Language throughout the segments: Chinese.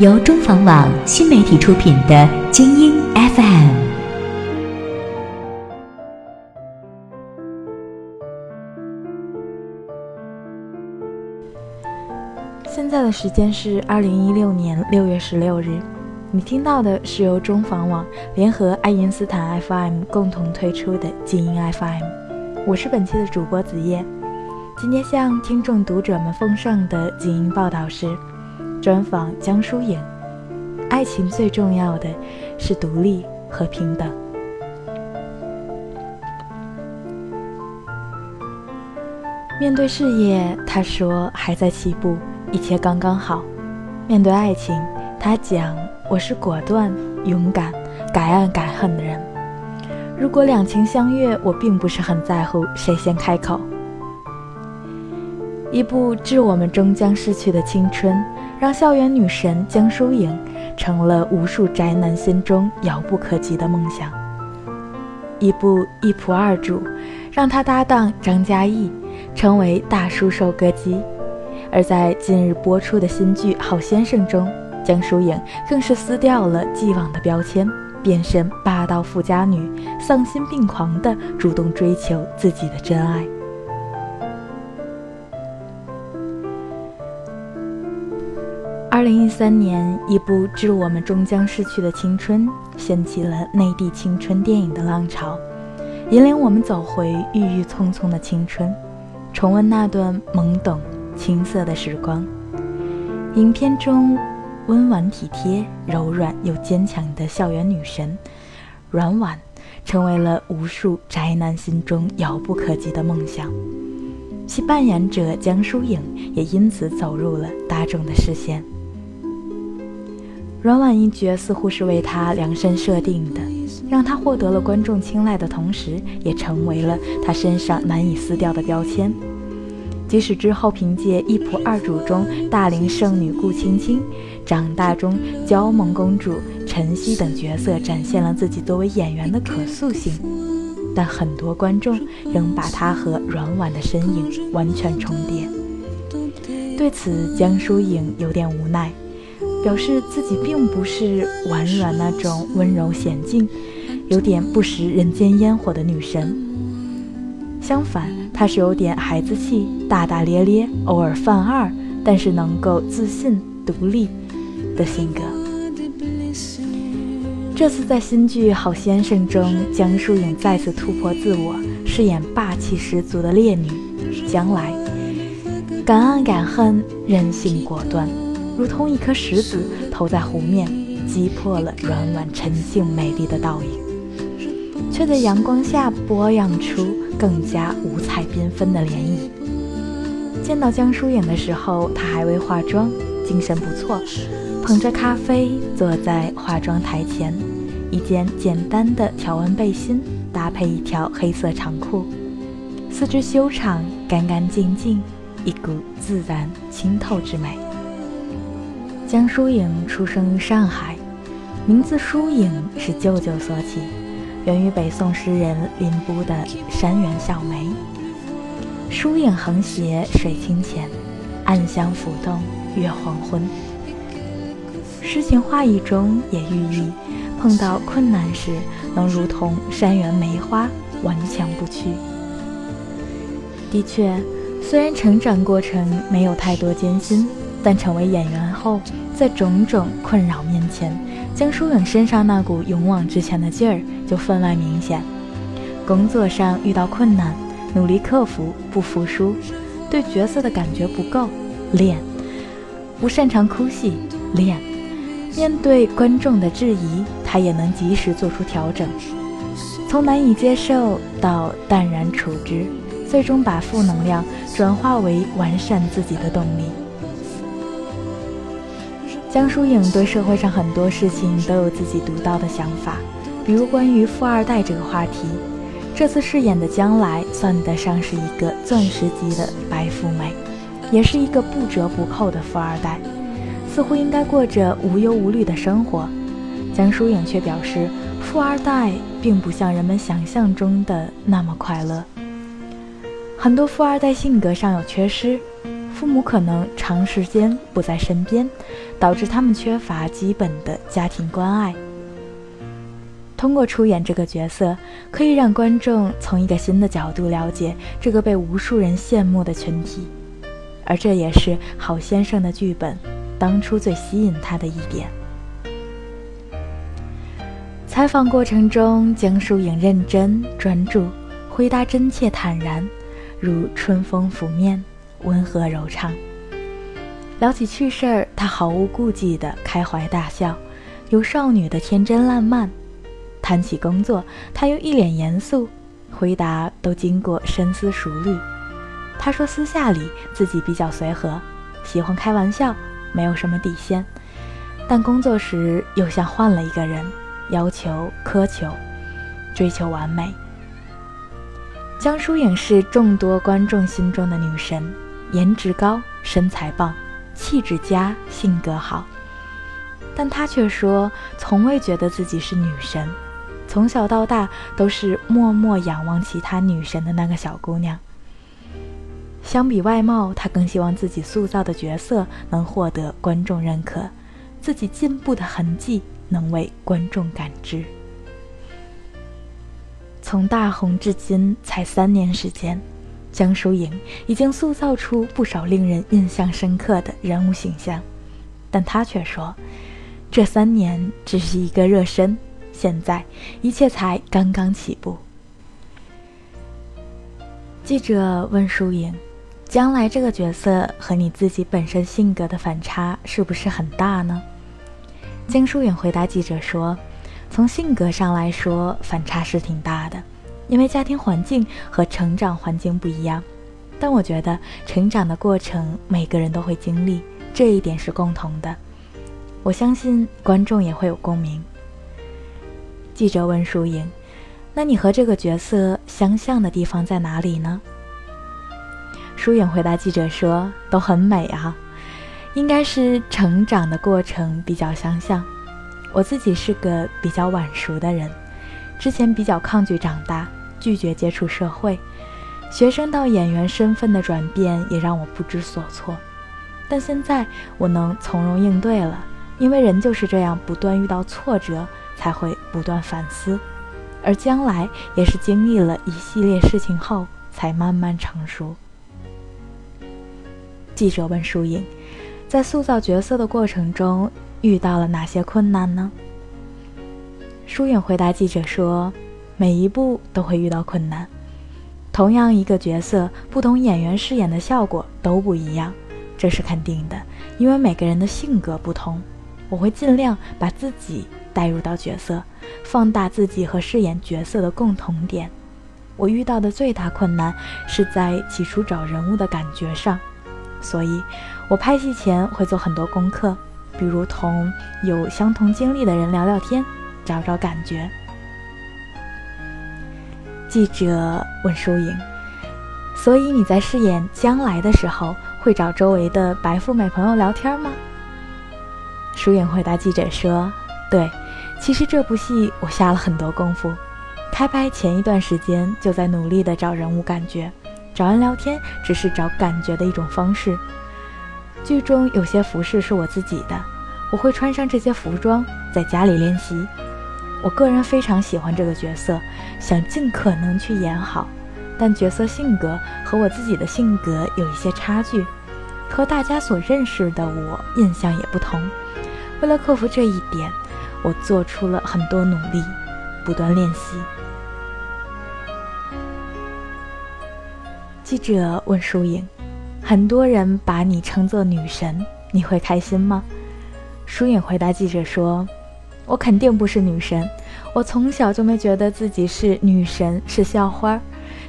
由中房网新媒体出品的《精英 FM》。现在的时间是二零一六年六月十六日，你听到的是由中房网联合爱因斯坦 FM 共同推出的精英 FM，我是本期的主播子夜。今天向听众读者们奉上的精英报道是专访江疏影。爱情最重要的是独立和平等。面对事业，他说还在起步。一切刚刚好。面对爱情，他讲：“我是果断、勇敢、敢爱敢恨的人。如果两情相悦，我并不是很在乎谁先开口。”一部致我们终将逝去的青春，让校园女神江疏影成了无数宅男心中遥不可及的梦想。一部一仆二主，让他搭档张嘉译成为大叔收割机。而在近日播出的新剧《好先生》中，江疏影更是撕掉了既往的标签，变身霸道富家女，丧心病狂地主动追求自己的真爱。二零一三年，一部致我们终将逝去的青春，掀起了内地青春电影的浪潮，引领我们走回郁郁葱葱的青春，重温那段懵懂。青涩的时光，影片中温婉体贴、柔软又坚强的校园女神阮婉，成为了无数宅男心中遥不可及的梦想。其扮演者江疏影也因此走入了大众的视线。阮婉一角似乎是为她量身设定的，让她获得了观众青睐的同时，也成为了她身上难以撕掉的标签。即使之后凭借《一仆二主》中大龄剩女顾青青，长大中娇萌公主晨曦等角色展现了自己作为演员的可塑性，但很多观众仍把她和阮婉的身影完全重叠。对此，江疏影有点无奈，表示自己并不是婉软那种温柔娴静、有点不食人间烟火的女神，相反。她是有点孩子气、大大咧咧、偶尔犯二，但是能够自信独立的性格。这次在新剧《好先生》中，江疏影再次突破自我，饰演霸气十足的烈女将来，敢爱敢恨，任性果断，如同一颗石子投在湖面，击破了软软沉静美丽的倒影，却在阳光下波漾出。更加五彩缤纷的涟漪。见到江疏影的时候，她还未化妆，精神不错，捧着咖啡坐在化妆台前，一件简单的条纹背心搭配一条黑色长裤，四肢修长，干干净净，一股自然清透之美。江疏影出生于上海，名字疏影是舅舅所起。源于北宋诗人林逋的《山园小梅》，疏影横斜水清浅，暗香浮动月黄昏。诗情画意中也寓意，碰到困难时能如同山园梅花，顽强不屈。的确，虽然成长过程没有太多艰辛，但成为演员后，在种种困扰面前，江疏影身上那股勇往直前的劲儿就分外明显。工作上遇到困难，努力克服，不服输；对角色的感觉不够，练；不擅长哭戏，练；面对观众的质疑，他也能及时做出调整。从难以接受到淡然处之，最终把负能量转化为完善自己的动力。江疏影对社会上很多事情都有自己独到的想法，比如关于富二代这个话题，这次饰演的将来算得上是一个钻石级的白富美，也是一个不折不扣的富二代，似乎应该过着无忧无虑的生活。江疏影却表示，富二代并不像人们想象中的那么快乐。很多富二代性格上有缺失，父母可能长时间不在身边，导致他们缺乏基本的家庭关爱。通过出演这个角色，可以让观众从一个新的角度了解这个被无数人羡慕的群体，而这也是郝先生的剧本当初最吸引他的一点。采访过程中，江疏影认真专注，回答真切坦然。如春风拂面，温和柔畅。聊起趣事儿，他毫无顾忌地开怀大笑，有少女的天真烂漫；谈起工作，他又一脸严肃，回答都经过深思熟虑。他说私下里自己比较随和，喜欢开玩笑，没有什么底线，但工作时又像换了一个人，要求苛求，追求完美。江疏影是众多观众心中的女神，颜值高，身材棒，气质佳，性格好。但她却说，从未觉得自己是女神，从小到大都是默默仰望其他女神的那个小姑娘。相比外貌，她更希望自己塑造的角色能获得观众认可，自己进步的痕迹能为观众感知。从大红至今才三年时间，江疏影已经塑造出不少令人印象深刻的人物形象，但她却说，这三年只是一个热身，现在一切才刚刚起步。记者问疏影：“将来这个角色和你自己本身性格的反差是不是很大呢？”江疏影回答记者说。从性格上来说，反差是挺大的，因为家庭环境和成长环境不一样。但我觉得成长的过程每个人都会经历，这一点是共同的。我相信观众也会有共鸣。记者问舒莹：“那你和这个角色相像的地方在哪里呢？”舒颖回答记者说：“都很美啊，应该是成长的过程比较相像。”我自己是个比较晚熟的人，之前比较抗拒长大，拒绝接触社会，学生到演员身份的转变也让我不知所措。但现在我能从容应对了，因为人就是这样，不断遇到挫折才会不断反思，而将来也是经历了一系列事情后才慢慢成熟。记者问舒颖，在塑造角色的过程中。遇到了哪些困难呢？舒颖回答记者说：“每一步都会遇到困难，同样一个角色，不同演员饰演的效果都不一样，这是肯定的，因为每个人的性格不同。我会尽量把自己带入到角色，放大自己和饰演角色的共同点。我遇到的最大困难是在起初找人物的感觉上，所以我拍戏前会做很多功课。”比如同有相同经历的人聊聊天，找找感觉。记者问舒颖：“所以你在饰演将来的时候，会找周围的白富美朋友聊天吗？”舒颖回答记者说：“对，其实这部戏我下了很多功夫，开拍前一段时间就在努力的找人物感觉，找人聊天只是找感觉的一种方式。”剧中有些服饰是我自己的，我会穿上这些服装在家里练习。我个人非常喜欢这个角色，想尽可能去演好，但角色性格和我自己的性格有一些差距，和大家所认识的我印象也不同。为了克服这一点，我做出了很多努力，不断练习。记者问舒颖。很多人把你称作女神，你会开心吗？舒颖回答记者说：“我肯定不是女神，我从小就没觉得自己是女神，是校花。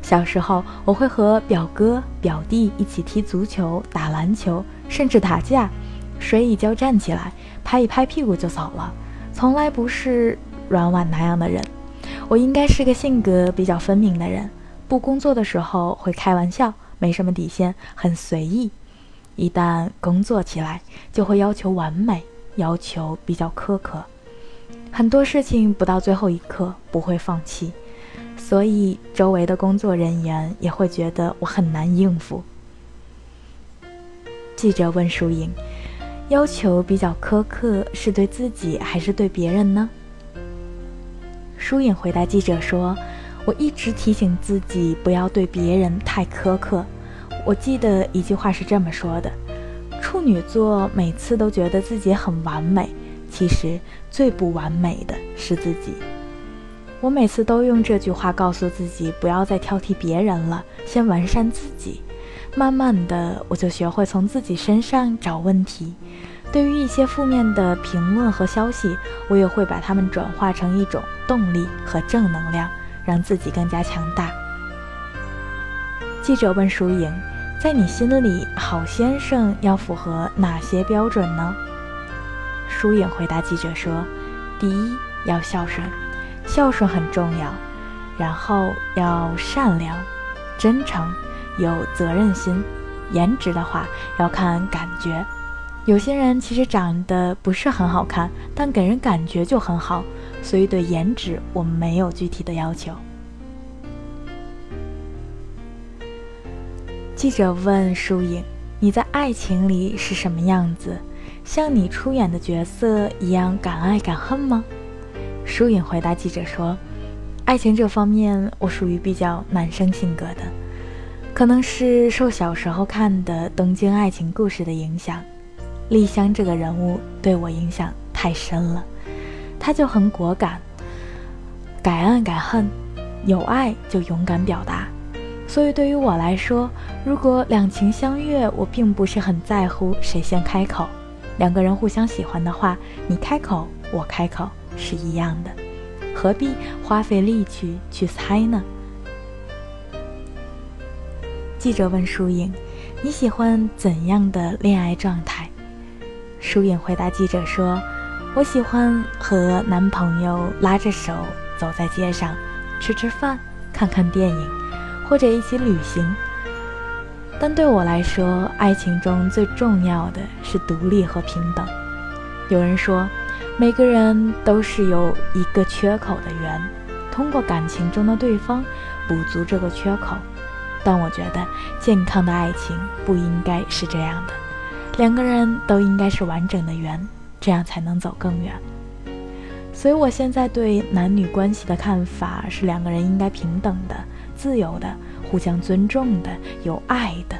小时候我会和表哥表弟一起踢足球、打篮球，甚至打架，睡一觉站起来，拍一拍屁股就走了，从来不是软婉那样的人。我应该是个性格比较分明的人，不工作的时候会开玩笑，没什么底线，很随意；一旦工作起来，就会要求完美，要求比较苛刻，很多事情不到最后一刻不会放弃，所以周围的工作人员也会觉得我很难应付。记者问舒颖：“要求比较苛刻，是对自己还是对别人呢？”舒颖回答记者说：“我一直提醒自己不要对别人太苛刻。我记得一句话是这么说的：处女座每次都觉得自己很完美，其实最不完美的是自己。我每次都用这句话告诉自己，不要再挑剔别人了，先完善自己。慢慢的，我就学会从自己身上找问题。”对于一些负面的评论和消息，我也会把它们转化成一种动力和正能量，让自己更加强大。记者问舒莹：“在你心里，好先生要符合哪些标准呢？”舒颖回答记者说：“第一，要孝顺，孝顺很重要；然后要善良、真诚、有责任心。颜值的话，要看感觉。”有些人其实长得不是很好看，但给人感觉就很好，所以对颜值我们没有具体的要求。记者问舒颖：“你在爱情里是什么样子？像你出演的角色一样敢爱敢恨吗？”舒颖回答记者说：“爱情这方面，我属于比较男生性格的，可能是受小时候看的《东京爱情故事》的影响。”丽香这个人物对我影响太深了，她就很果敢，敢爱敢恨，有爱就勇敢表达。所以对于我来说，如果两情相悦，我并不是很在乎谁先开口。两个人互相喜欢的话，你开口我开口是一样的，何必花费力气去猜呢？记者问舒颖：“你喜欢怎样的恋爱状态？”舒颖回答记者说：“我喜欢和男朋友拉着手走在街上，吃吃饭，看看电影，或者一起旅行。但对我来说，爱情中最重要的是独立和平等。有人说，每个人都是有一个缺口的圆，通过感情中的对方补足这个缺口。但我觉得，健康的爱情不应该是这样的。”两个人都应该是完整的圆，这样才能走更远。所以，我现在对男女关系的看法是：两个人应该平等的、自由的、互相尊重的、有爱的，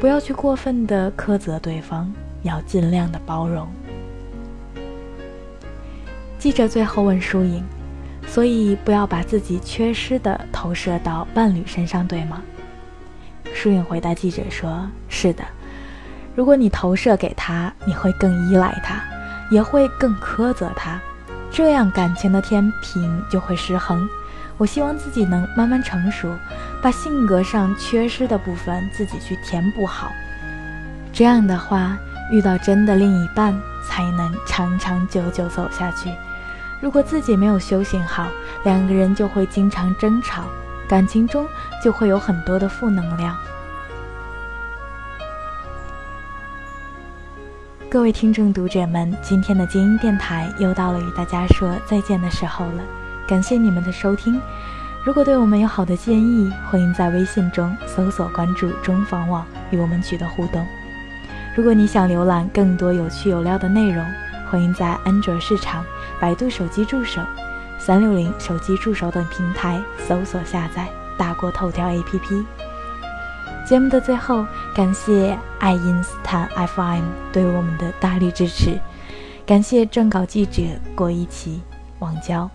不要去过分的苛责对方，要尽量的包容。记者最后问舒颖：“所以不要把自己缺失的投射到伴侣身上，对吗？”舒颖回答记者说：“是的。”如果你投射给他，你会更依赖他，也会更苛责他，这样感情的天平就会失衡。我希望自己能慢慢成熟，把性格上缺失的部分自己去填补好。这样的话，遇到真的另一半才能长长久久走下去。如果自己没有修行好，两个人就会经常争吵，感情中就会有很多的负能量。各位听众、读者们，今天的精英电台又到了与大家说再见的时候了。感谢你们的收听。如果对我们有好的建议，欢迎在微信中搜索关注“中房网”与我们取得互动。如果你想浏览更多有趣有料的内容，欢迎在安卓市场、百度手机助手、三六零手机助手等平台搜索下载大国头条 APP。节目的最后，感谢爱因斯坦 FM 对我们的大力支持，感谢撰稿记者郭一奇、王娇。